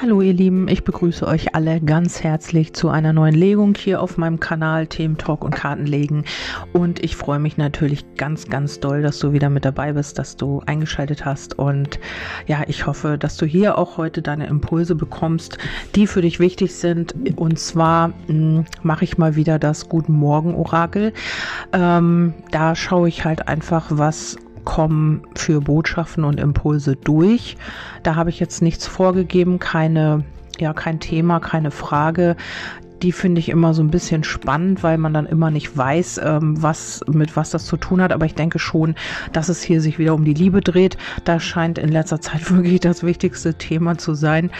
Hallo ihr Lieben, ich begrüße euch alle ganz herzlich zu einer neuen Legung hier auf meinem Kanal Themen Talk und Kartenlegen und ich freue mich natürlich ganz ganz doll, dass du wieder mit dabei bist, dass du eingeschaltet hast. Und ja, ich hoffe, dass du hier auch heute deine Impulse bekommst, die für dich wichtig sind. Und zwar hm, mache ich mal wieder das Guten Morgen Orakel. Ähm, da schaue ich halt einfach, was kommen für Botschaften und Impulse durch. Da habe ich jetzt nichts vorgegeben, keine ja, kein Thema, keine Frage die finde ich immer so ein bisschen spannend, weil man dann immer nicht weiß, ähm, was mit was das zu tun hat. Aber ich denke schon, dass es hier sich wieder um die Liebe dreht. Da scheint in letzter Zeit wirklich das wichtigste Thema zu sein.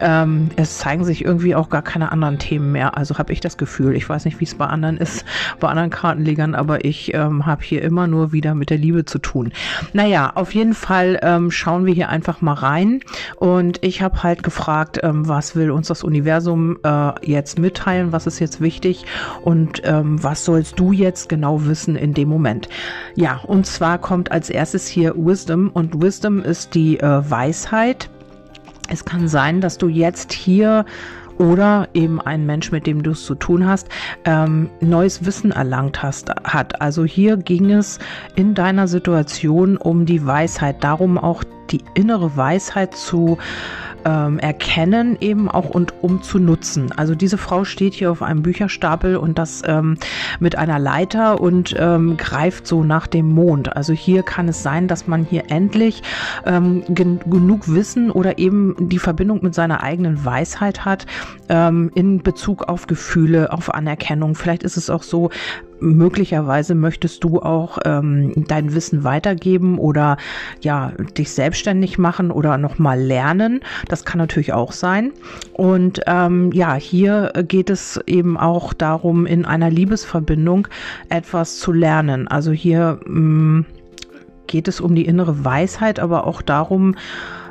Ähm, es zeigen sich irgendwie auch gar keine anderen Themen mehr. Also habe ich das Gefühl. Ich weiß nicht, wie es bei anderen ist, bei anderen Kartenlegern, aber ich ähm, habe hier immer nur wieder mit der Liebe zu tun. Naja, auf jeden Fall ähm, schauen wir hier einfach mal rein. Und ich habe halt gefragt, ähm, was will uns das Universum äh, jetzt mitteilen? Mitteilen, was ist jetzt wichtig und ähm, was sollst du jetzt genau wissen in dem Moment. Ja, und zwar kommt als erstes hier Wisdom und Wisdom ist die äh, Weisheit. Es kann sein, dass du jetzt hier oder eben ein Mensch, mit dem du es zu tun hast, ähm, neues Wissen erlangt hast, hat. Also hier ging es in deiner Situation um die Weisheit, darum auch die innere Weisheit zu ähm, erkennen eben auch und um zu nutzen. Also diese Frau steht hier auf einem Bücherstapel und das ähm, mit einer Leiter und ähm, greift so nach dem Mond. Also hier kann es sein, dass man hier endlich ähm, gen genug Wissen oder eben die Verbindung mit seiner eigenen Weisheit hat ähm, in Bezug auf Gefühle, auf Anerkennung. Vielleicht ist es auch so, möglicherweise möchtest du auch ähm, dein Wissen weitergeben oder ja dich selbstständig machen oder noch mal lernen. Das kann natürlich auch sein. Und ähm, ja, hier geht es eben auch darum, in einer Liebesverbindung etwas zu lernen. Also hier mh, mm, geht es um die innere Weisheit, aber auch darum,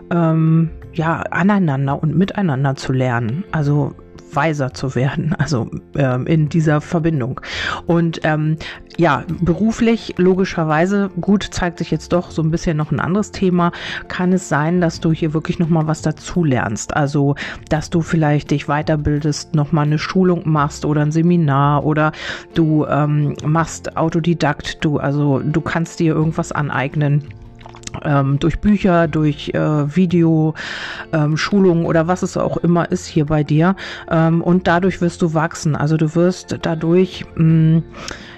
ähm, ja, aneinander und miteinander zu lernen. Also weiser zu werden, also ähm, in dieser Verbindung. Und ähm, ja, beruflich logischerweise, gut, zeigt sich jetzt doch so ein bisschen noch ein anderes Thema, kann es sein, dass du hier wirklich nochmal was dazu lernst. Also, dass du vielleicht dich weiterbildest, nochmal eine Schulung machst oder ein Seminar oder du ähm, machst Autodidakt, du, also du kannst dir irgendwas aneignen ähm, durch Bücher, durch äh, Video, ähm, Schulungen oder was es auch immer ist hier bei dir. Ähm, und dadurch wirst du wachsen. Also du wirst dadurch mh, mm,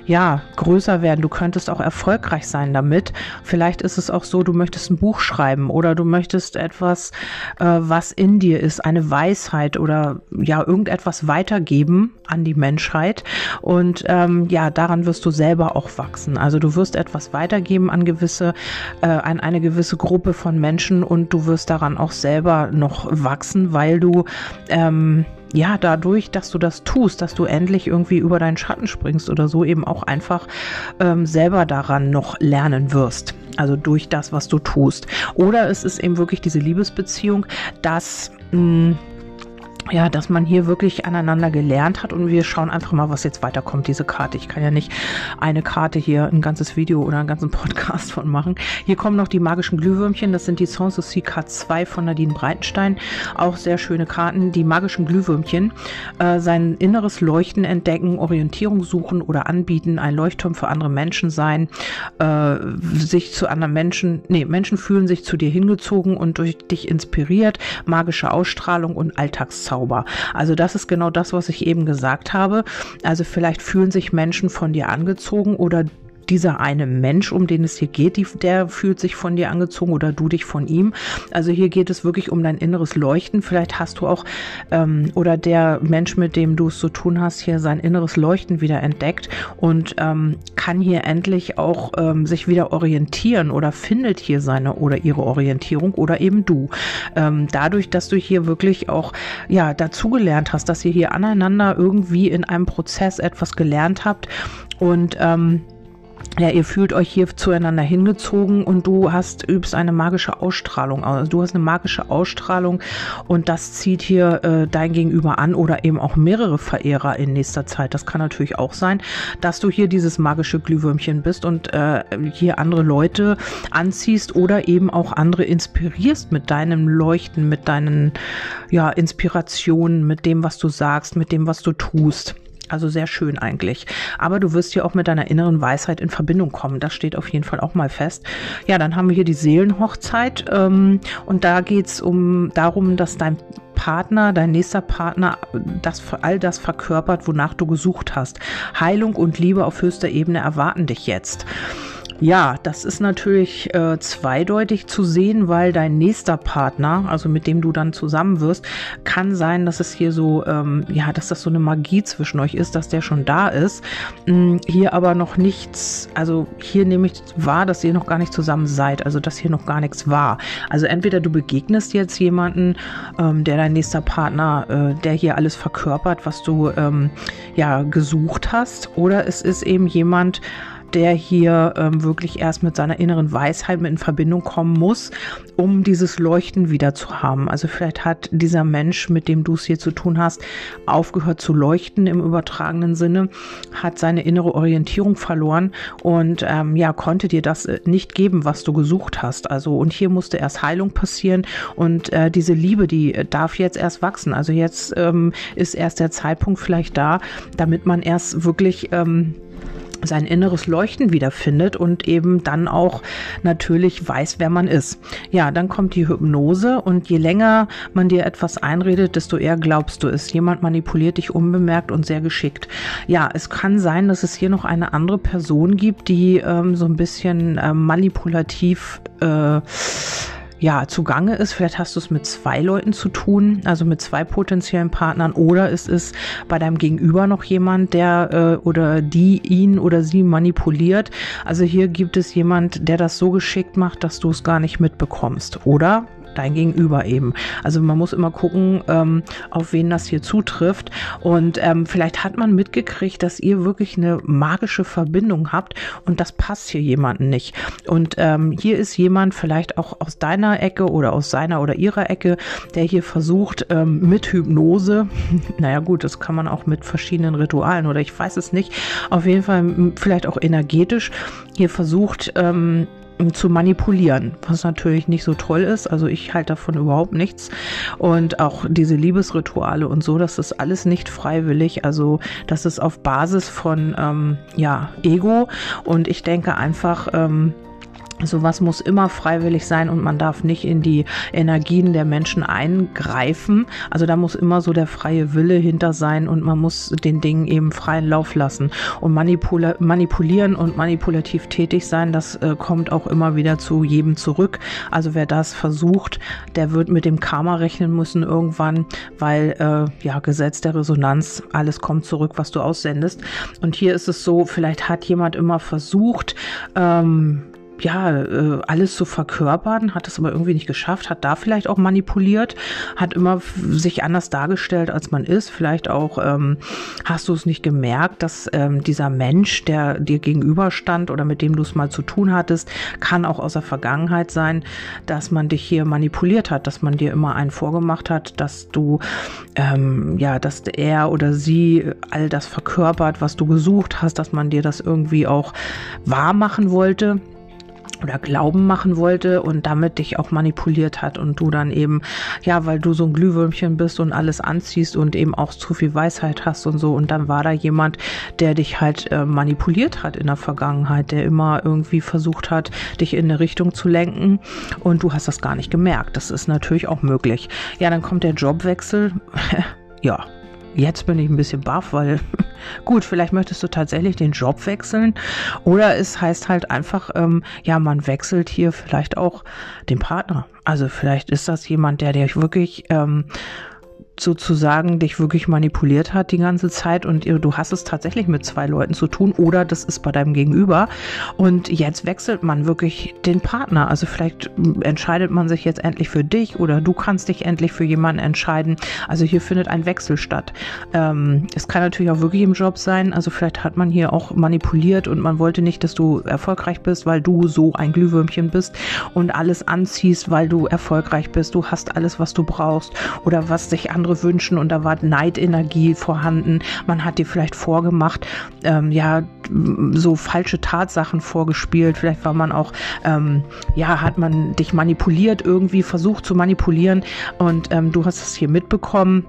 ja, größer werden. Du könntest auch erfolgreich sein damit. Vielleicht ist es auch so, du möchtest ein Buch schreiben oder du möchtest etwas, äh, was in dir ist, eine Weisheit oder ja, irgendetwas weitergeben an die Menschheit. Und ähm, ja, daran wirst du selber auch wachsen. Also du wirst etwas weitergeben an gewisse, äh, an eine gewisse Gruppe von Menschen und du wirst daran auch selber noch wachsen, weil du ähm, ja, dadurch, dass du das tust, dass du endlich irgendwie über deinen Schatten springst oder so, eben auch einfach ähm, selber daran noch lernen wirst. Also durch das, was du tust. Oder es ist eben wirklich diese Liebesbeziehung, dass mh, hm, ja, dass man hier wirklich aneinander gelernt hat und wir schauen einfach mal, was jetzt weiterkommt, diese Karte. Ich kann ja nicht eine Karte hier, ein ganzes Video oder einen ganzen Podcast von machen. Hier kommen noch die magischen Glühwürmchen, das sind die Sons of Card 2 von Nadine Breitenstein. Auch sehr schöne Karten. Die magischen Glühwürmchen, äh, sein inneres Leuchten entdecken, Orientierung suchen oder anbieten, ein Leuchtturm für andere Menschen sein, äh, sich zu anderen Menschen, nee, Menschen fühlen sich zu dir hingezogen und durch dich inspiriert, magische Ausstrahlung und Alltagszeit. Zauber. Also das ist genau das, was ich eben gesagt habe. Also vielleicht fühlen sich Menschen von dir angezogen oder dieser eine Mensch, um den es hier geht, die, der fühlt sich von dir angezogen oder du dich von ihm. Also hier geht es wirklich um dein inneres Leuchten. Vielleicht hast du auch ähm, oder der Mensch, mit dem du es zu tun hast, hier sein inneres Leuchten wieder entdeckt und ähm, kann hier endlich auch ähm, sich wieder orientieren oder findet hier seine oder ihre Orientierung oder eben du. Ähm, dadurch, dass du hier wirklich auch ja dazugelernt hast, dass ihr hier aneinander irgendwie in einem Prozess etwas gelernt habt und ähm, ja, ihr fühlt euch hier zueinander hingezogen und du hast, übst eine magische Ausstrahlung aus. Also du hast eine magische Ausstrahlung und das zieht hier äh, dein Gegenüber an oder eben auch mehrere Verehrer in nächster Zeit. Das kann natürlich auch sein, dass du hier dieses magische Glühwürmchen bist und äh, hier andere Leute anziehst oder eben auch andere inspirierst mit deinem Leuchten, mit deinen ja, Inspirationen, mit dem, was du sagst, mit dem, was du tust. Also sehr schön eigentlich. Aber du wirst hier auch mit deiner inneren Weisheit in Verbindung kommen. Das steht auf jeden Fall auch mal fest. Ja, dann haben wir hier die Seelenhochzeit. Ähm, und da geht es um darum, dass dein Partner, dein nächster Partner, das all das verkörpert, wonach du gesucht hast. Heilung und Liebe auf höchster Ebene erwarten dich jetzt. Ja, das ist natürlich äh, zweideutig zu sehen, weil dein nächster Partner, also mit dem du dann zusammen wirst, kann sein, dass es hier so, ähm, ja, dass das so eine Magie zwischen euch ist, dass der schon da ist. Ähm, hier aber noch nichts, also hier nehme ich wahr, dass ihr noch gar nicht zusammen seid, also dass hier noch gar nichts war. Also entweder du begegnest jetzt jemanden, ähm, der dein nächster Partner, äh, der hier alles verkörpert, was du ähm, ja gesucht hast, oder es ist eben jemand, der hier ähm, wirklich erst mit seiner inneren Weisheit mit in Verbindung kommen muss, um dieses Leuchten wieder zu haben. Also vielleicht hat dieser Mensch, mit dem du es hier zu tun hast, aufgehört zu leuchten im übertragenen Sinne, hat seine innere Orientierung verloren und ähm, ja, konnte dir das äh, nicht geben, was du gesucht hast. Also und hier musste erst Heilung passieren und äh, diese Liebe, die äh, darf jetzt erst wachsen. Also jetzt ähm, ist erst der Zeitpunkt vielleicht da, damit man erst wirklich ähm, sein inneres Leuchten wiederfindet und eben dann auch natürlich weiß, wer man ist. Ja, dann kommt die Hypnose und je länger man dir etwas einredet, desto eher glaubst du es. Jemand manipuliert dich unbemerkt und sehr geschickt. Ja, es kann sein, dass es hier noch eine andere Person gibt, die ähm, so ein bisschen äh, manipulativ äh, ja, zugange ist. Vielleicht hast du es mit zwei Leuten zu tun, also mit zwei potenziellen Partnern, oder ist es bei deinem Gegenüber noch jemand, der äh, oder die ihn oder sie manipuliert. Also hier gibt es jemand, der das so geschickt macht, dass du es gar nicht mitbekommst. Oder dein Gegenüber eben. Also man muss immer gucken, ähm, auf wen das hier zutrifft. Und ähm, vielleicht hat man mitgekriegt, dass ihr wirklich eine magische Verbindung habt und das passt hier jemanden nicht. Und ähm, hier ist jemand vielleicht auch aus deiner Ecke oder aus seiner oder ihrer Ecke, der hier versucht ähm, mit Hypnose, naja gut, das kann man auch mit verschiedenen Ritualen oder ich weiß es nicht, auf jeden Fall vielleicht auch energetisch hier versucht, ähm, zu manipulieren, was natürlich nicht so toll ist. Also ich halte davon überhaupt nichts. Und auch diese Liebesrituale und so, das ist alles nicht freiwillig. Also das ist auf Basis von ähm, ja, Ego. Und ich denke einfach, ähm, Sowas muss immer freiwillig sein und man darf nicht in die Energien der Menschen eingreifen. Also da muss immer so der freie Wille hinter sein und man muss den Dingen eben freien Lauf lassen. Und manipula manipulieren und manipulativ tätig sein, das äh, kommt auch immer wieder zu jedem zurück. Also wer das versucht, der wird mit dem Karma rechnen müssen irgendwann, weil äh, ja Gesetz der Resonanz, alles kommt zurück, was du aussendest. Und hier ist es so, vielleicht hat jemand immer versucht, ähm, ja, äh, alles zu verkörpern, hat es aber irgendwie nicht geschafft, hat da vielleicht auch manipuliert, hat immer sich anders dargestellt, als man ist. Vielleicht auch ähm, hast du es nicht gemerkt, dass ähm, dieser Mensch, der dir gegenüberstand oder mit dem du es mal zu tun hattest, kann auch aus der Vergangenheit sein, dass man dich hier manipuliert hat, dass man dir immer einen vorgemacht hat, dass du, ähm, ja, dass er oder sie all das verkörpert, was du gesucht hast, dass man dir das irgendwie auch wahr machen wollte oder Glauben machen wollte und damit dich auch manipuliert hat und du dann eben, ja, weil du so ein Glühwürmchen bist und alles anziehst und eben auch zu viel Weisheit hast und so und dann war da jemand, der dich halt äh, manipuliert hat in der Vergangenheit, der immer irgendwie versucht hat, dich in eine Richtung zu lenken und du hast das gar nicht gemerkt. Das ist natürlich auch möglich. Ja, dann kommt der Jobwechsel. ja, Jetzt bin ich ein bisschen baff, weil gut, vielleicht möchtest du tatsächlich den Job wechseln oder es heißt halt einfach, ähm, ja, man wechselt hier vielleicht auch den Partner. Also vielleicht ist das jemand, der dir wirklich ähm, sozusagen dich wirklich manipuliert hat die ganze Zeit und du hast es tatsächlich mit zwei Leuten zu tun oder das ist bei deinem Gegenüber und jetzt wechselt man wirklich den Partner. Also vielleicht entscheidet man sich jetzt endlich für dich oder du kannst dich endlich für jemanden entscheiden. Also hier findet ein Wechsel statt. Ähm, es kann natürlich auch wirklich im Job sein. Also vielleicht hat man hier auch manipuliert und man wollte nicht, dass du erfolgreich bist, weil du so ein Glühwürmchen bist und alles anziehst, weil du erfolgreich bist. Du hast alles, was du brauchst oder was sich andere andere wünschen und da war Neidenergie vorhanden. Man hat dir vielleicht vorgemacht, ähm, ja, so falsche Tatsachen vorgespielt. Vielleicht war man auch, ähm, ja, hat man dich manipuliert, irgendwie versucht zu manipulieren und ähm, du hast es hier mitbekommen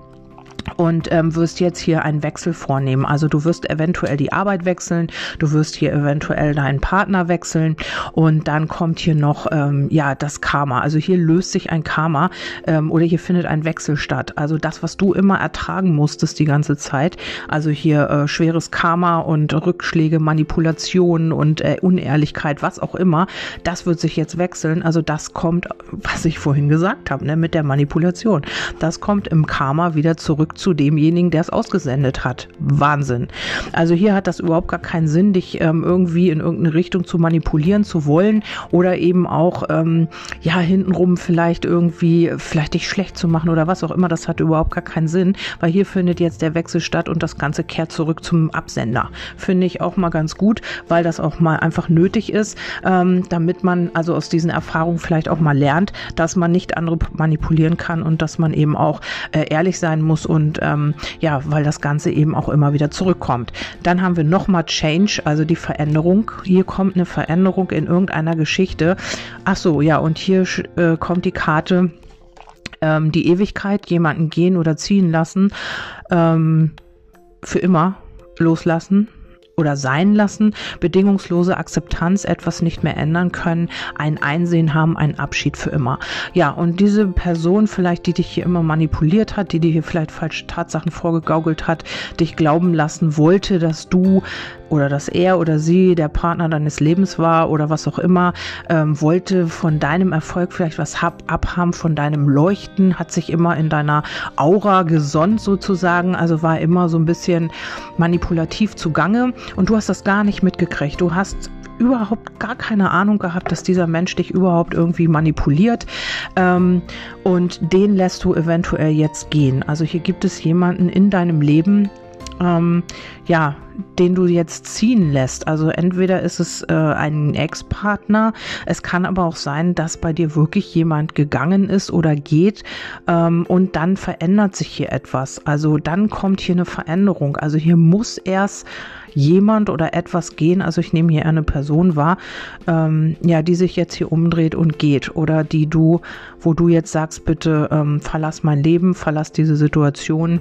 und ähm, wirst jetzt hier einen Wechsel vornehmen. Also du wirst eventuell die Arbeit wechseln, du wirst hier eventuell deinen Partner wechseln und dann kommt hier noch ähm, ja das Karma. Also hier löst sich ein Karma ähm, oder hier findet ein Wechsel statt. Also das, was du immer ertragen musstest die ganze Zeit. Also hier äh, schweres Karma und Rückschläge, Manipulationen und äh, Unehrlichkeit, was auch immer, das wird sich jetzt wechseln. Also das kommt, was ich vorhin gesagt habe, ne, mit der Manipulation. Das kommt im Karma wieder zurück zu demjenigen, der es ausgesendet hat. Wahnsinn. Also hier hat das überhaupt gar keinen Sinn, dich ähm, irgendwie in irgendeine Richtung zu manipulieren zu wollen oder eben auch ähm, ja hintenrum vielleicht irgendwie vielleicht dich schlecht zu machen oder was auch immer. Das hat überhaupt gar keinen Sinn, weil hier findet jetzt der Wechsel statt und das Ganze kehrt zurück zum Absender. Finde ich auch mal ganz gut, weil das auch mal einfach nötig ist, ähm, damit man also aus diesen Erfahrungen vielleicht auch mal lernt, dass man nicht andere manipulieren kann und dass man eben auch äh, ehrlich sein muss und und ähm, ja, weil das Ganze eben auch immer wieder zurückkommt. Dann haben wir nochmal Change, also die Veränderung. Hier kommt eine Veränderung in irgendeiner Geschichte. Ach so, ja, und hier äh, kommt die Karte ähm, die Ewigkeit, jemanden gehen oder ziehen lassen, ähm, für immer loslassen oder sein lassen, bedingungslose Akzeptanz, etwas nicht mehr ändern können, ein Einsehen haben, einen Abschied für immer. Ja, und diese Person vielleicht, die dich hier immer manipuliert hat, die dir hier vielleicht falsche Tatsachen vorgegaukelt hat, dich glauben lassen wollte, dass du oder dass er oder sie der Partner deines Lebens war oder was auch immer, ähm, wollte von deinem Erfolg vielleicht was hab, abhaben, von deinem Leuchten, hat sich immer in deiner Aura gesonnt sozusagen, also war immer so ein bisschen manipulativ zugange und du hast das gar nicht mitgekriegt. Du hast überhaupt gar keine Ahnung gehabt, dass dieser Mensch dich überhaupt irgendwie manipuliert. Ähm, und den lässt du eventuell jetzt gehen. Also hier gibt es jemanden in deinem Leben, ähm, ja, den du jetzt ziehen lässt. Also entweder ist es äh, ein Ex-Partner, es kann aber auch sein, dass bei dir wirklich jemand gegangen ist oder geht ähm, und dann verändert sich hier etwas. Also dann kommt hier eine Veränderung. Also hier muss erst jemand oder etwas gehen. Also ich nehme hier eine Person wahr, ähm, ja, die sich jetzt hier umdreht und geht oder die du, wo du jetzt sagst, bitte ähm, verlass mein Leben, verlass diese Situation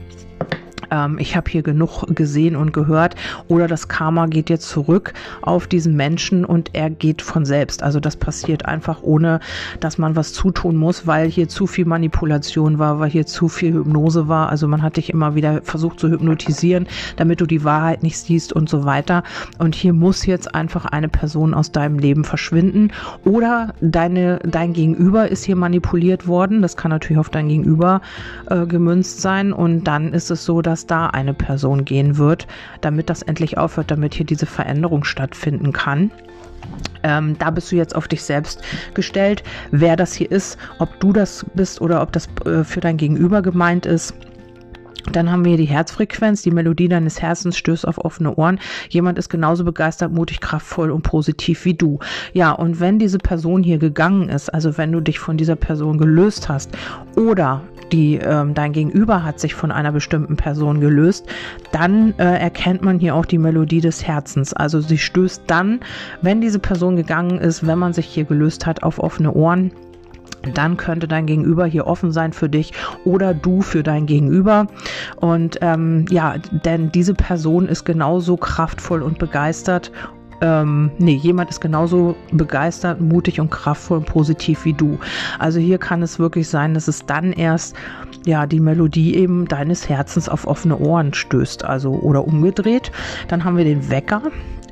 ähm, ich habe hier genug gesehen und gehört oder das Karma geht jetzt zurück auf diesen Menschen und er geht von selbst. Also das passiert einfach ohne, dass man was zutun muss, weil hier zu viel Manipulation war, weil hier zu viel Hypnose war. Also man hat dich immer wieder versucht zu hypnotisieren, damit du die Wahrheit nicht siehst und so weiter. Und hier muss jetzt einfach eine Person aus deinem Leben verschwinden oder deine, dein Gegenüber ist hier manipuliert worden. Das kann natürlich auf dein Gegenüber äh, gemünzt sein und dann ist es so, dass da eine Person gehen wird, damit das endlich aufhört, damit hier diese Veränderung stattfinden kann. Ähm, da bist du jetzt auf dich selbst gestellt, wer das hier ist, ob du das bist oder ob das äh, für dein Gegenüber gemeint ist. Dann haben wir die Herzfrequenz, die Melodie deines Herzens stößt auf offene Ohren. Jemand ist genauso begeistert, mutig, kraftvoll und positiv wie du. Ja, und wenn diese Person hier gegangen ist, also wenn du dich von dieser Person gelöst hast oder die, ähm, dein Gegenüber hat sich von einer bestimmten Person gelöst, dann äh, erkennt man hier auch die Melodie des Herzens. Also sie stößt dann, wenn diese Person gegangen ist, wenn man sich hier gelöst hat, auf offene Ohren dann könnte dein Gegenüber hier offen sein für dich oder du für dein Gegenüber. Und ähm, ja, denn diese Person ist genauso kraftvoll und begeistert ähm, nee, jemand ist genauso begeistert, mutig und kraftvoll und positiv wie du. Also hier kann es wirklich sein, dass es dann erst ja die Melodie eben deines Herzens auf offene Ohren stößt, also oder umgedreht. Dann haben wir den Wecker.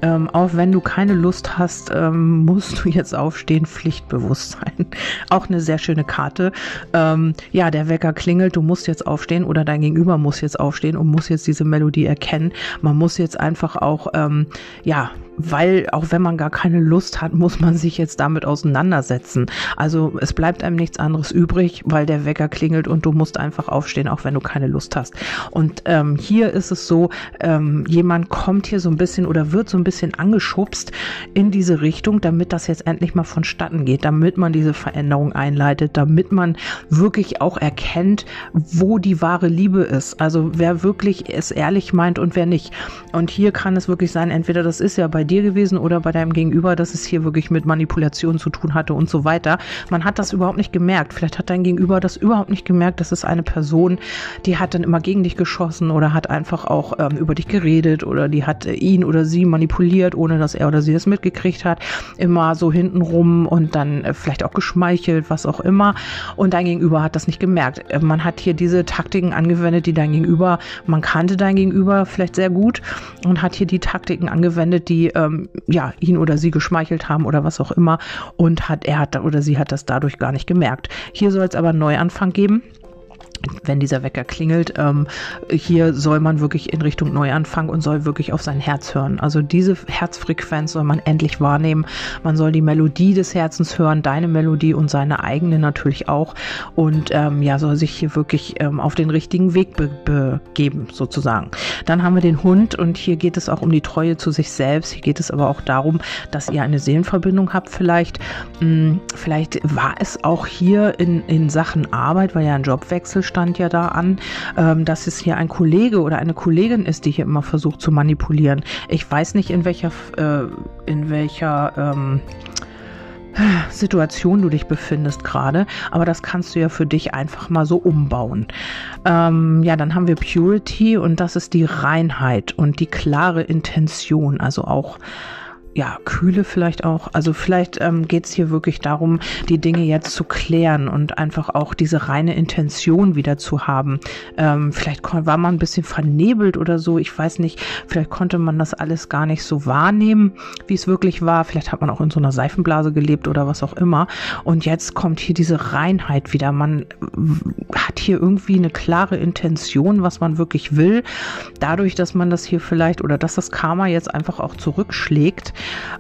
Ähm, auch wenn du keine Lust hast, ähm, musst du jetzt aufstehen, Pflichtbewusstsein. auch eine sehr schöne Karte. Ähm, ja, der Wecker klingelt, du musst jetzt aufstehen oder dein Gegenüber muss jetzt aufstehen und muss jetzt diese Melodie erkennen. Man muss jetzt einfach auch, ähm, ja, weil auch wenn man gar keine Lust hat, muss man sich jetzt damit auseinandersetzen. Also es bleibt einem nichts anderes übrig, weil der Wecker klingelt und du musst einfach aufstehen, auch wenn du keine Lust hast. Und ähm, hier ist es so, ähm, jemand kommt hier so ein bisschen oder wird so ein bisschen angeschubst in diese Richtung, damit das jetzt endlich mal vonstatten geht, damit man diese Veränderung einleitet, damit man wirklich auch erkennt, wo die wahre Liebe ist. Also wer wirklich es ehrlich meint und wer nicht. Und hier kann es wirklich sein, entweder das ist ja bei dir gewesen oder bei deinem Gegenüber, dass es hier wirklich mit Manipulation zu tun hatte und so weiter. Man hat das überhaupt nicht gemerkt. Vielleicht hat dein Gegenüber das überhaupt nicht gemerkt. Das ist eine Person, die hat dann immer gegen dich geschossen oder hat einfach auch ähm, über dich geredet oder die hat äh, ihn oder sie manipuliert, ohne dass er oder sie das mitgekriegt hat. Immer so hintenrum und dann äh, vielleicht auch geschmeichelt, was auch immer. Und dein Gegenüber hat das nicht gemerkt. Äh, man hat hier diese Taktiken angewendet, die dein Gegenüber, man kannte dein Gegenüber vielleicht sehr gut und hat hier die Taktiken angewendet, ähm, ja ihn oder sie geschmeichelt haben oder was auch immer und hat er hat oder sie hat das dadurch gar nicht gemerkt. Hier soll es aber einen Neuanfang geben wenn dieser Wecker klingelt, ähm, hier soll man wirklich in Richtung Neuanfang und soll wirklich auf sein Herz hören. Also diese Herzfrequenz soll man endlich wahrnehmen. Man soll die Melodie des Herzens hören, deine Melodie und seine eigene natürlich auch. Und ähm, ja, soll sich hier wirklich ähm, auf den richtigen Weg be begeben, sozusagen. Dann haben wir den Hund und hier geht es auch um die Treue zu sich selbst. Hier geht es aber auch darum, dass ihr eine Seelenverbindung habt vielleicht. Hm, vielleicht war es auch hier in, in Sachen Arbeit, weil ja ein Jobwechsel stand ja da an, ähm, dass es hier ein Kollege oder eine Kollegin ist, die hier immer versucht zu manipulieren. Ich weiß nicht, in welcher, äh, in welcher ähm, Situation du dich befindest gerade, aber das kannst du ja für dich einfach mal so umbauen. Ähm, ja, dann haben wir Purity und das ist die Reinheit und die klare Intention, also auch ja, Kühle vielleicht auch. Also vielleicht ähm, geht es hier wirklich darum, die Dinge jetzt zu klären und einfach auch diese reine Intention wieder zu haben. Ähm, vielleicht war man ein bisschen vernebelt oder so, ich weiß nicht. Vielleicht konnte man das alles gar nicht so wahrnehmen, wie es wirklich war. Vielleicht hat man auch in so einer Seifenblase gelebt oder was auch immer. Und jetzt kommt hier diese Reinheit wieder. Man hat hier irgendwie eine klare Intention, was man wirklich will. Dadurch, dass man das hier vielleicht oder dass das Karma jetzt einfach auch zurückschlägt,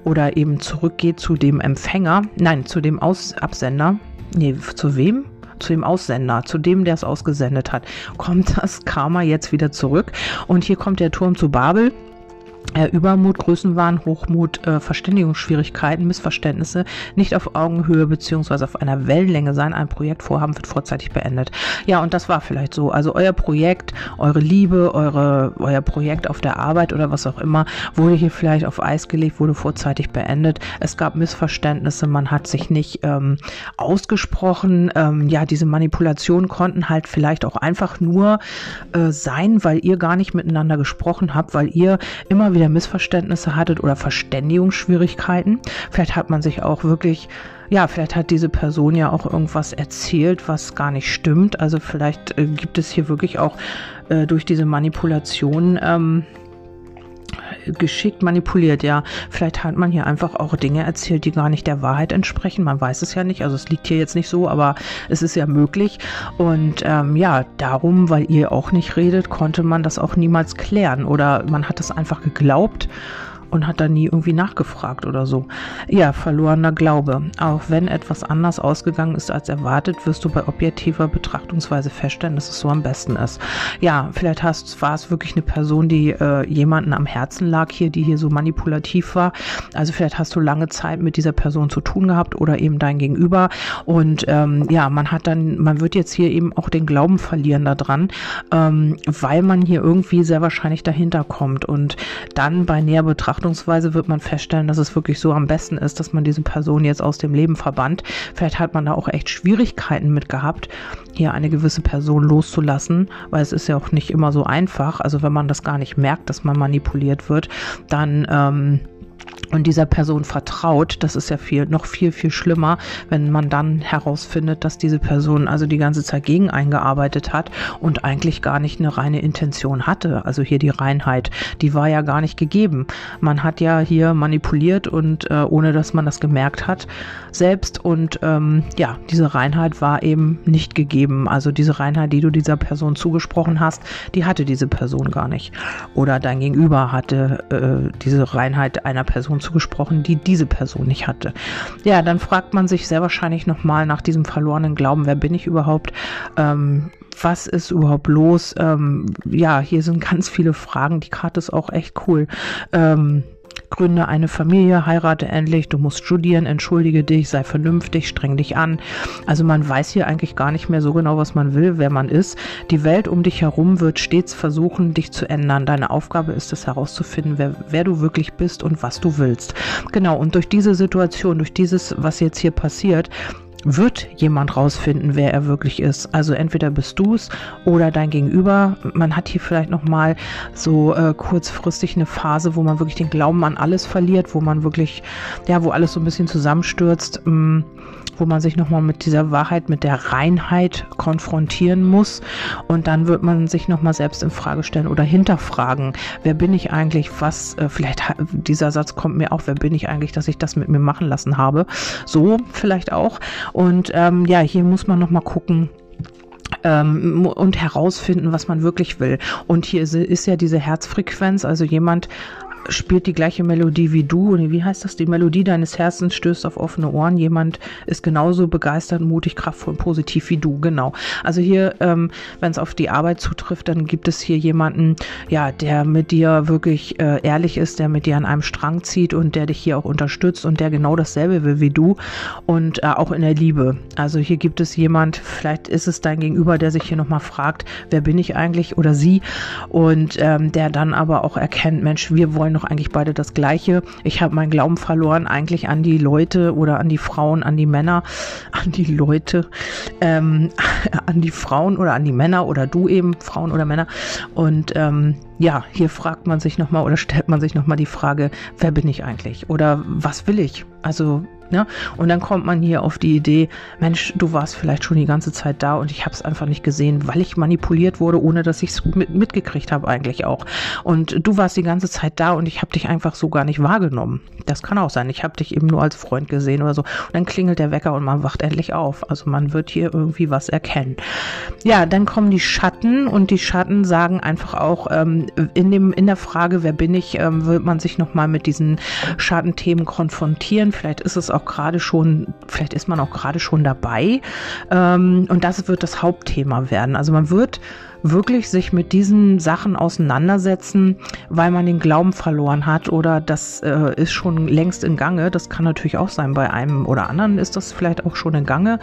oder eben zurückgeht zu dem Empfänger, nein, zu dem Aus Absender. Nee, zu wem? zu dem Aussender, zu dem, der es ausgesendet hat, kommt das Karma jetzt wieder zurück. Und hier kommt der Turm zu Babel. Äh, Übermut, Größenwahn, Hochmut, äh, Verständigungsschwierigkeiten, Missverständnisse nicht auf Augenhöhe beziehungsweise auf einer Wellenlänge sein. Ein Projektvorhaben wird vorzeitig beendet. Ja, und das war vielleicht so. Also euer Projekt, eure Liebe, eure, euer Projekt auf der Arbeit oder was auch immer, wurde hier vielleicht auf Eis gelegt, wurde vorzeitig beendet. Es gab Missverständnisse, man hat sich nicht ähm, ausgesprochen. Ähm, ja, diese Manipulationen konnten halt vielleicht auch einfach nur äh, sein, weil ihr gar nicht miteinander gesprochen habt, weil ihr immer wieder wieder Missverständnisse hattet oder Verständigungsschwierigkeiten. Vielleicht hat man sich auch wirklich, ja, vielleicht hat diese Person ja auch irgendwas erzählt, was gar nicht stimmt. Also vielleicht äh, gibt es hier wirklich auch äh, durch diese Manipulation ähm, geschickt manipuliert, ja. Vielleicht hat man hier einfach auch Dinge erzählt, die gar nicht der Wahrheit entsprechen. Man weiß es ja nicht. Also es liegt hier jetzt nicht so, aber es ist ja möglich. Und ähm, ja, darum, weil ihr auch nicht redet, konnte man das auch niemals klären. Oder man hat es einfach geglaubt und hat da nie irgendwie nachgefragt oder so. Ja, verlorener Glaube. Auch wenn etwas anders ausgegangen ist als erwartet, wirst du bei objektiver Betrachtungsweise feststellen, dass es so am besten ist. Ja, vielleicht hast, war es wirklich eine Person, die äh, jemanden am Herzen lag hier, die hier so manipulativ war. Also vielleicht hast du lange Zeit mit dieser Person zu tun gehabt oder eben dein Gegenüber. Und ähm, ja, man hat dann, man wird jetzt hier eben auch den Glauben verlieren daran, ähm, weil man hier irgendwie sehr wahrscheinlich dahinter kommt. Und dann bei näher Betrachtung Betrachtungsweise wird man feststellen, dass es wirklich so am besten ist, dass man diese Person jetzt aus dem Leben verbannt. Vielleicht hat man da auch echt Schwierigkeiten mit gehabt, hier eine gewisse Person loszulassen, weil es ist ja auch nicht immer so einfach. Also wenn man das gar nicht merkt, dass man manipuliert wird, dann ähm, und dieser Person vertraut, das ist ja viel, noch viel, viel schlimmer, wenn man dann herausfindet, dass diese Person also die ganze Zeit gegen eingearbeitet hat und eigentlich gar nicht eine reine Intention hatte. Also hier die Reinheit, die war ja gar nicht gegeben. Man hat ja hier manipuliert und äh, ohne dass man das gemerkt hat selbst und ähm, ja, diese Reinheit war eben nicht gegeben. Also diese Reinheit, die du dieser Person zugesprochen hast, die hatte diese Person gar nicht. Oder dein Gegenüber hatte äh, diese Reinheit einer Person zugesprochen, die diese Person nicht hatte. Ja, dann fragt man sich sehr wahrscheinlich nochmal nach diesem verlorenen Glauben, wer bin ich überhaupt? Ähm, was ist überhaupt los? Ähm, ja, hier sind ganz viele Fragen. Die Karte ist auch echt cool. Ähm, gründe eine Familie, heirate endlich, du musst studieren, entschuldige dich, sei vernünftig, streng dich an. Also man weiß hier eigentlich gar nicht mehr so genau, was man will, wer man ist. Die Welt um dich herum wird stets versuchen, dich zu ändern. Deine Aufgabe ist es herauszufinden, wer, wer du wirklich bist und was du willst. Genau, und durch diese Situation, durch dieses, was jetzt hier passiert, wird jemand rausfinden, wer er wirklich ist. Also entweder bist du es oder dein Gegenüber. Man hat hier vielleicht noch mal so äh, kurzfristig eine Phase, wo man wirklich den Glauben an alles verliert, wo man wirklich, ja, wo alles so ein bisschen zusammenstürzt. Mh, mm, wo man sich nochmal mit dieser Wahrheit, mit der Reinheit konfrontieren muss. Und dann wird man sich nochmal selbst in Frage stellen oder hinterfragen, wer bin ich eigentlich, was, äh, vielleicht dieser Satz kommt mir auch, wer bin ich eigentlich, dass ich das mit mir machen lassen habe. So vielleicht auch. Und ähm, ja, hier muss man nochmal gucken, ähm, und herausfinden, was man wirklich will. Und hier ist ja diese Herzfrequenz, also jemand spielt die gleiche Melodie wie du. Wie heißt das? Die Melodie deines Herzens stößt auf offene Ohren. Jemand ist genauso begeistert, mutig, kraftvoll und positiv wie du. Genau. Also hier, ähm, wenn es auf die Arbeit zutrifft, dann gibt es hier jemanden, ja, der mit dir wirklich äh, ehrlich ist, der mit dir an einem Strang zieht und der dich hier auch unterstützt und der genau dasselbe will wie du und äh, auch in der Liebe. Also hier gibt es jemand, vielleicht ist es dein Gegenüber, der sich hier nochmal fragt, wer bin ich eigentlich oder sie und ähm, der dann aber auch erkennt, Mensch, wir wollen wollen doch eigentlich beide das Gleiche. Ich habe meinen Glauben verloren eigentlich an die Leute oder an die Frauen, an die Männer, an die Leute, ähm, an die Frauen oder an die Männer oder du eben, Frauen oder Männer. Und ähm, ja, hier fragt man sich nochmal oder stellt man sich nochmal die Frage, wer bin ich eigentlich? Oder was will ich? Also Ne? Und dann kommt man hier auf die Idee, Mensch, du warst vielleicht schon die ganze Zeit da und ich habe es einfach nicht gesehen, weil ich manipuliert wurde, ohne dass ich es mit, mitgekriegt habe eigentlich auch. Und du warst die ganze Zeit da und ich habe dich einfach so gar nicht wahrgenommen. Das kann auch sein. Ich habe dich eben nur als Freund gesehen oder so. Und dann klingelt der Wecker und man wacht endlich auf. Also man wird hier irgendwie was erkennen. Ja, dann kommen die Schatten und die Schatten sagen einfach auch ähm, in dem in der Frage, wer bin ich, ähm, wird man sich noch mal mit diesen Schattenthemen konfrontieren. Vielleicht ist es auch auch gerade schon, vielleicht ist man auch gerade schon dabei. Ähm, und das wird das Hauptthema werden. Also man wird wirklich sich mit diesen Sachen auseinandersetzen, weil man den Glauben verloren hat oder das äh, ist schon längst in Gange. Das kann natürlich auch sein. Bei einem oder anderen ist das vielleicht auch schon in Gange.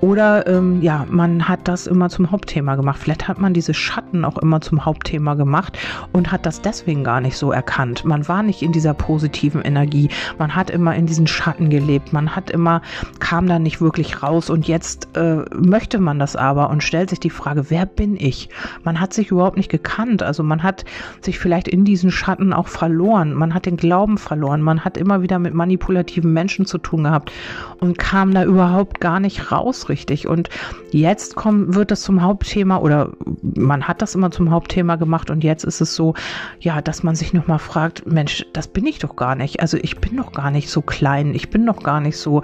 Oder ähm, ja, man hat das immer zum Hauptthema gemacht. Vielleicht hat man diese Schatten auch immer zum Hauptthema gemacht und hat das deswegen gar nicht so erkannt. Man war nicht in dieser positiven Energie. Man hat immer in diesen Schatten gelebt. Man hat immer, kam da nicht wirklich raus und jetzt äh, möchte man das aber und stellt sich die Frage, wer bin ich? Man hat sich überhaupt nicht gekannt. Also man hat sich vielleicht in diesen Schatten auch verloren. Man hat den Glauben verloren. Man hat immer wieder mit manipulativen Menschen zu tun gehabt und kam da überhaupt gar nicht raus richtig. Und jetzt kommt, wird das zum Hauptthema oder man hat das immer zum Hauptthema gemacht und jetzt ist es so, ja, dass man sich nochmal fragt, Mensch, das bin ich doch gar nicht. Also ich bin doch gar nicht so klein. Ich bin doch gar nicht so,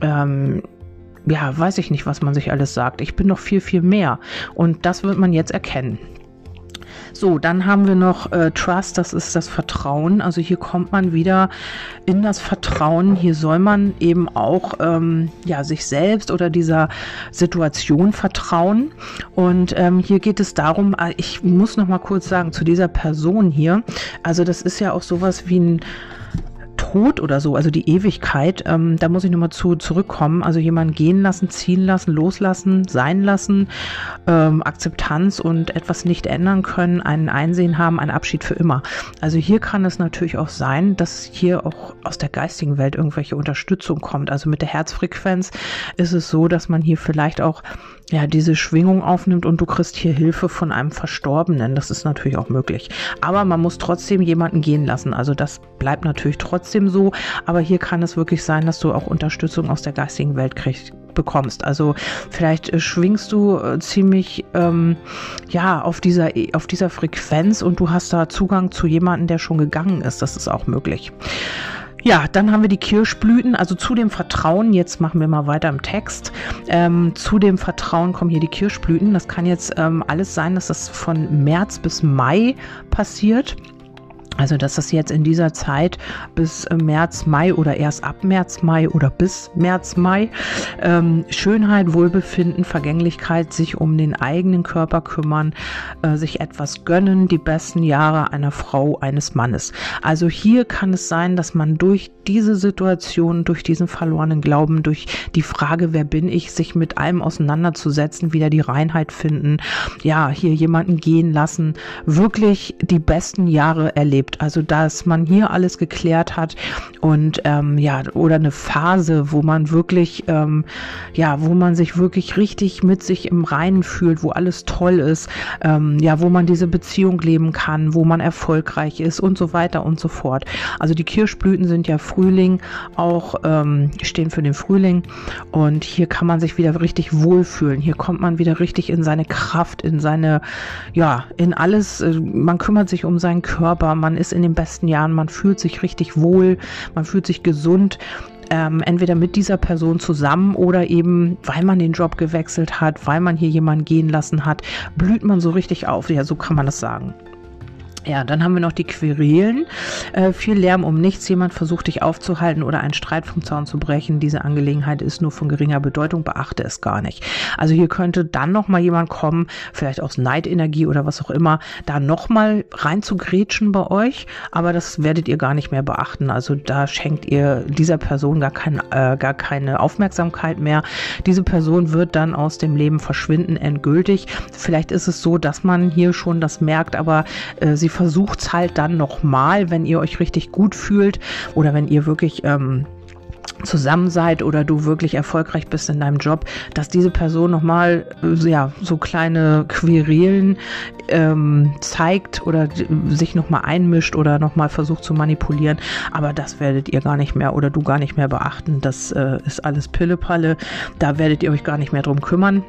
ähm, ja, weiß ich nicht, was man sich alles sagt. Ich bin noch viel, viel mehr. Und das wird man jetzt erkennen. So, dann haben wir noch äh, Trust, das ist das Vertrauen. Also hier kommt man wieder in das Vertrauen. Hier soll man eben auch ähm, ja, sich selbst oder dieser Situation vertrauen. Und ähm, hier geht es darum, äh, ich muss noch mal kurz sagen, zu dieser Person hier, also das ist ja auch sowas wie ein Tod oder so, also die Ewigkeit, ähm, da muss ich nochmal zu zurückkommen. Also jemanden gehen lassen, ziehen lassen, loslassen, sein lassen, ähm, Akzeptanz und etwas nicht ändern können, einen Einsehen haben, ein Abschied für immer. Also hier kann es natürlich auch sein, dass hier auch aus der geistigen Welt irgendwelche Unterstützung kommt. Also mit der Herzfrequenz ist es so, dass man hier vielleicht auch ja, diese Schwingung aufnimmt und du kriegst hier Hilfe von einem Verstorbenen. Das ist natürlich auch möglich. Aber man muss trotzdem jemanden gehen lassen. Also das bleibt natürlich trotzdem so. Aber hier kann es wirklich sein, dass du auch Unterstützung aus der geistigen Welt kriegst bekommst. Also vielleicht äh, schwingst du äh, ziemlich ähm, ja auf dieser auf dieser Frequenz und du hast da Zugang zu jemandem, der schon gegangen ist. Das ist auch möglich. Ja, dann haben wir die Kirschblüten, also zu dem Vertrauen, jetzt machen wir mal weiter im Text, ähm, zu dem Vertrauen kommen hier die Kirschblüten. Das kann jetzt ähm, alles sein, dass das von März bis Mai passiert. Also, dass das jetzt in dieser Zeit bis äh, März, Mai oder erst ab März, Mai oder bis März, Mai ähm, Schönheit, Wohlbefinden, Vergänglichkeit, sich um den eigenen Körper kümmern, äh, sich etwas gönnen, die besten Jahre einer Frau, eines Mannes. Also hier kann es sein, dass man durch diese Situation, durch diesen verlorenen Glauben, durch die Frage, wer bin ich, sich mit allem auseinanderzusetzen, wieder die Reinheit finden, ja, hier jemanden gehen lassen, wirklich die besten Jahre erlebt erlebt. Also dass man hier alles geklärt hat und ähm, ja, oder eine Phase, wo man wirklich, ähm, ja, wo man sich wirklich richtig mit sich im Reinen fühlt, wo alles toll ist, ähm, ja, wo man diese Beziehung leben kann, wo man erfolgreich ist und so weiter und so fort. Also die Kirschblüten sind ja Frühling, auch ähm, stehen für den Frühling und hier kann man sich wieder richtig wohlfühlen. Hier kommt man wieder richtig in seine Kraft, in seine, ja, in alles. Äh, man kümmert sich um seinen Körper, man ist in den besten Jahren, man fühlt sich richtig wohl, man fühlt sich gesund. Ähm, entweder mit dieser Person zusammen oder eben, weil man den Job gewechselt hat, weil man hier jemanden gehen lassen hat, blüht man so richtig auf. Ja, so kann man das sagen. Ja, dann haben wir noch die Querelen. Äh, viel Lärm um nichts. Jemand versucht dich aufzuhalten oder einen Streit vom Zaun zu brechen. Diese Angelegenheit ist nur von geringer Bedeutung. Beachte es gar nicht. Also hier könnte dann noch mal jemand kommen, vielleicht aus Neidenergie oder was auch immer, da noch mal rein zu grätschen bei euch. Aber das werdet ihr gar nicht mehr beachten. Also da schenkt ihr dieser Person gar, kein, äh, gar keine Aufmerksamkeit mehr. Diese Person wird dann aus dem Leben verschwinden endgültig. Vielleicht ist es so, dass man hier schon das merkt, aber äh, sie versucht es halt dann nochmal, wenn ihr euch richtig gut fühlt oder wenn ihr wirklich ähm, zusammen seid oder du wirklich erfolgreich bist in deinem Job, dass diese Person nochmal äh, ja, so kleine Querelen ähm, zeigt oder sich nochmal einmischt oder nochmal versucht zu manipulieren. Aber das werdet ihr gar nicht mehr oder du gar nicht mehr beachten. Das äh, ist alles Pillepalle. Da werdet ihr euch gar nicht mehr drum kümmern.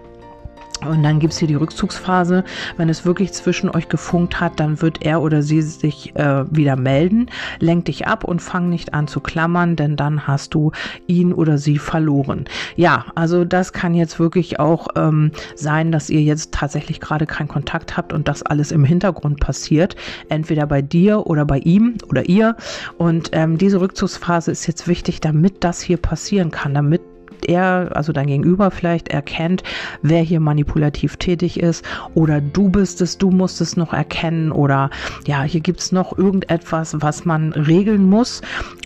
Und dann gibt's hier die Rückzugsphase. Wenn es wirklich zwischen euch gefunkt hat, dann wird er oder sie sich äh, wieder melden. Lenk dich ab und fang nicht an zu klammern, denn dann hast du ihn oder sie verloren. Ja, also das kann jetzt wirklich auch ähm, sein, dass ihr jetzt tatsächlich gerade keinen Kontakt habt und das alles im Hintergrund passiert. Entweder bei dir oder bei ihm oder ihr. Und ähm, diese Rückzugsphase ist jetzt wichtig, damit das hier passieren kann, damit er, also dein Gegenüber vielleicht erkennt, wer hier manipulativ tätig ist oder du bist es, du musst es noch erkennen oder ja, hier gibt es noch irgendetwas, was man regeln muss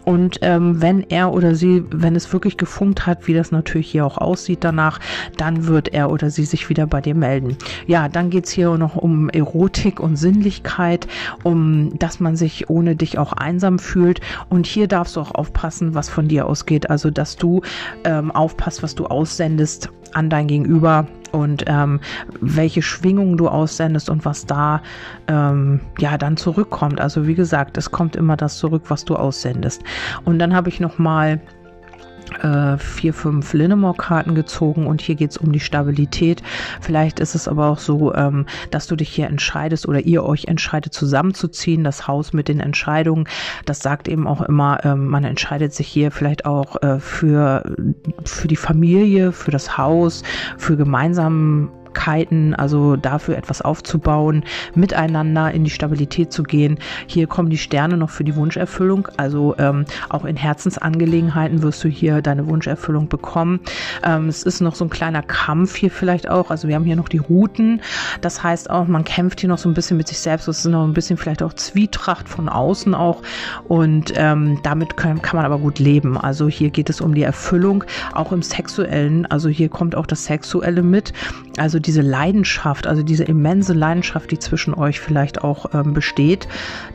und ähm, wenn er oder sie, wenn es wirklich gefunkt hat, wie das natürlich hier auch aussieht danach, dann wird er oder sie sich wieder bei dir melden. Ja, dann geht es hier noch um Erotik und Sinnlichkeit, um dass man sich ohne dich auch einsam fühlt. Und hier darfst du auch aufpassen, was von dir ausgeht. Also, dass du ähm, aufpasst, was du aussendest an dein Gegenüber und ähm, welche Schwingungen du aussendest und was da ähm, ja dann zurückkommt. Also wie gesagt, es kommt immer das zurück, was du aussendest. Und dann habe ich noch mal vier, fünf Linnemore-Karten gezogen und hier geht es um die Stabilität. Vielleicht ist es aber auch so, ähm, dass du dich hier entscheidest oder ihr euch entscheidet, zusammenzuziehen, das Haus mit den Entscheidungen. Das sagt eben auch immer, ähm, man entscheidet sich hier vielleicht auch äh, für, für die Familie, für das Haus, für gemeinsamen Möglichkeiten, also dafür etwas aufzubauen, miteinander in die Stabilität zu gehen. Hier kommen die Sterne noch für die Wunscherfüllung, also ähm, auch in Herzensangelegenheiten wirst du hier deine Wunscherfüllung bekommen. Ähm, es ist noch so ein kleiner Kampf hier vielleicht auch, also wir haben hier noch die Routen, das heißt auch, man kämpft hier noch so ein bisschen mit sich selbst, es ist noch ein bisschen vielleicht auch Zwietracht von außen auch. Und ähm, damit kann, kann man aber gut leben. Also hier geht es um die Erfüllung, auch im Sexuellen, also hier kommt auch das Sexuelle mit, also diese Leidenschaft, also diese immense Leidenschaft, die zwischen euch vielleicht auch ähm, besteht,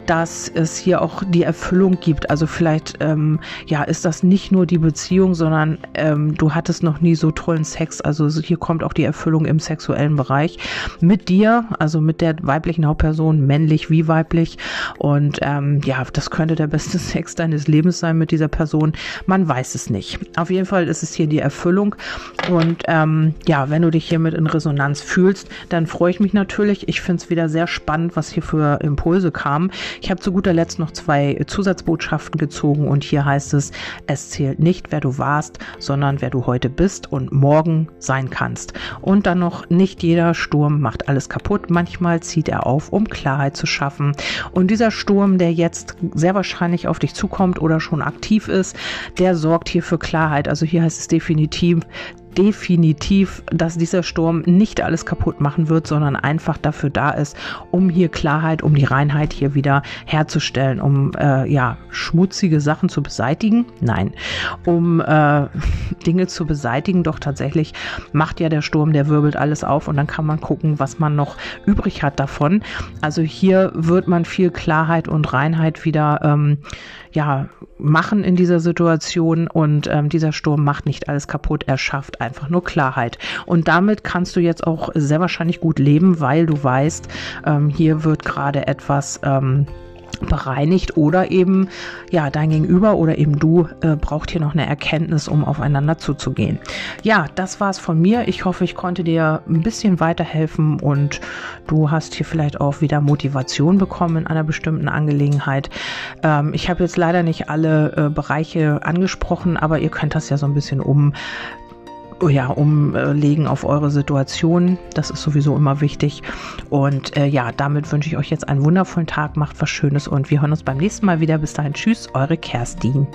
dass es hier auch die Erfüllung gibt. Also vielleicht, ähm, ja, ist das nicht nur die Beziehung, sondern ähm, du hattest noch nie so tollen Sex. Also hier kommt auch die Erfüllung im sexuellen Bereich mit dir, also mit der weiblichen Hauptperson, männlich wie weiblich. Und ähm, ja, das könnte der beste Sex deines Lebens sein mit dieser Person. Man weiß es nicht. Auf jeden Fall ist es hier die Erfüllung. Und ähm, ja, wenn du dich hiermit in Resonanz fühlst, dann freue ich mich natürlich. Ich finde es wieder sehr spannend, was hier für Impulse kamen. Ich habe zu guter Letzt noch zwei Zusatzbotschaften gezogen und hier heißt es, es zählt nicht, wer du warst, sondern wer du heute bist und morgen sein kannst. Und dann noch, nicht jeder Sturm macht alles kaputt. Manchmal zieht er auf, um Klarheit zu schaffen. Und dieser Sturm, der jetzt sehr wahrscheinlich auf dich zukommt oder schon aktiv ist, der sorgt hier für Klarheit. Also hier heißt es definitiv, definitiv, dass dieser Sturm nicht alles kaputt machen wird, sondern einfach dafür da ist, um hier Klarheit, um die Reinheit hier wieder herzustellen, um äh, ja schmutzige Sachen zu beseitigen. Nein, um äh, Dinge zu beseitigen. Doch tatsächlich macht ja der Sturm, der wirbelt alles auf und dann kann man gucken, was man noch übrig hat davon. Also hier wird man viel Klarheit und Reinheit wieder ähm, ja machen in dieser Situation und ähm, dieser Sturm macht nicht alles kaputt, er schafft einfach nur Klarheit. Und damit kannst du jetzt auch sehr wahrscheinlich gut leben, weil du weißt, ähm, hier wird gerade etwas ähm, bereinigt oder eben ja dein Gegenüber oder eben du äh, braucht hier noch eine Erkenntnis, um aufeinander zuzugehen. Ja, das war's von mir. Ich hoffe, ich konnte dir ein bisschen weiterhelfen und du hast hier vielleicht auch wieder Motivation bekommen in einer bestimmten Angelegenheit. Ähm, ich habe jetzt leider nicht alle äh, Bereiche angesprochen, aber ihr könnt das ja so ein bisschen um ja, umlegen auf eure Situation. Das ist sowieso immer wichtig. Und äh, ja, damit wünsche ich euch jetzt einen wundervollen Tag. Macht was Schönes und wir hören uns beim nächsten Mal wieder. Bis dahin, tschüss, eure Kerstin.